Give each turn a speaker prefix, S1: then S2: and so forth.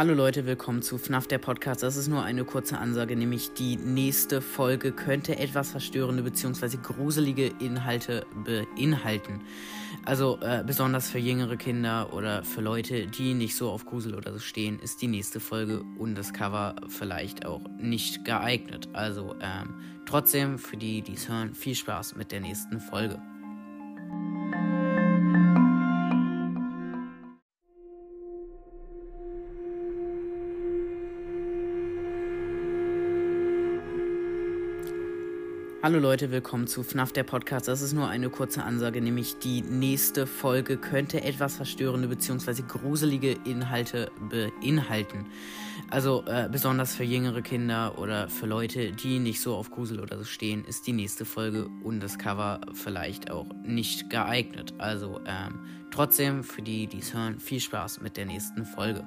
S1: Hallo Leute, willkommen zu FNAF der Podcast. Das ist nur eine kurze Ansage, nämlich die nächste Folge könnte etwas verstörende bzw. gruselige Inhalte beinhalten. Also äh, besonders für jüngere Kinder oder für Leute, die nicht so auf Grusel oder so stehen, ist die nächste Folge und das Cover vielleicht auch nicht geeignet. Also ähm, trotzdem für die, die es hören, viel Spaß mit der nächsten Folge. Hallo Leute, willkommen zu FNAF der Podcast. Das ist nur eine kurze Ansage, nämlich die nächste Folge könnte etwas verstörende bzw. gruselige Inhalte beinhalten. Also äh, besonders für jüngere Kinder oder für Leute, die nicht so auf Grusel oder so stehen, ist die nächste Folge und das Cover vielleicht auch nicht geeignet. Also ähm, trotzdem für die, die es hören, viel Spaß mit der nächsten Folge.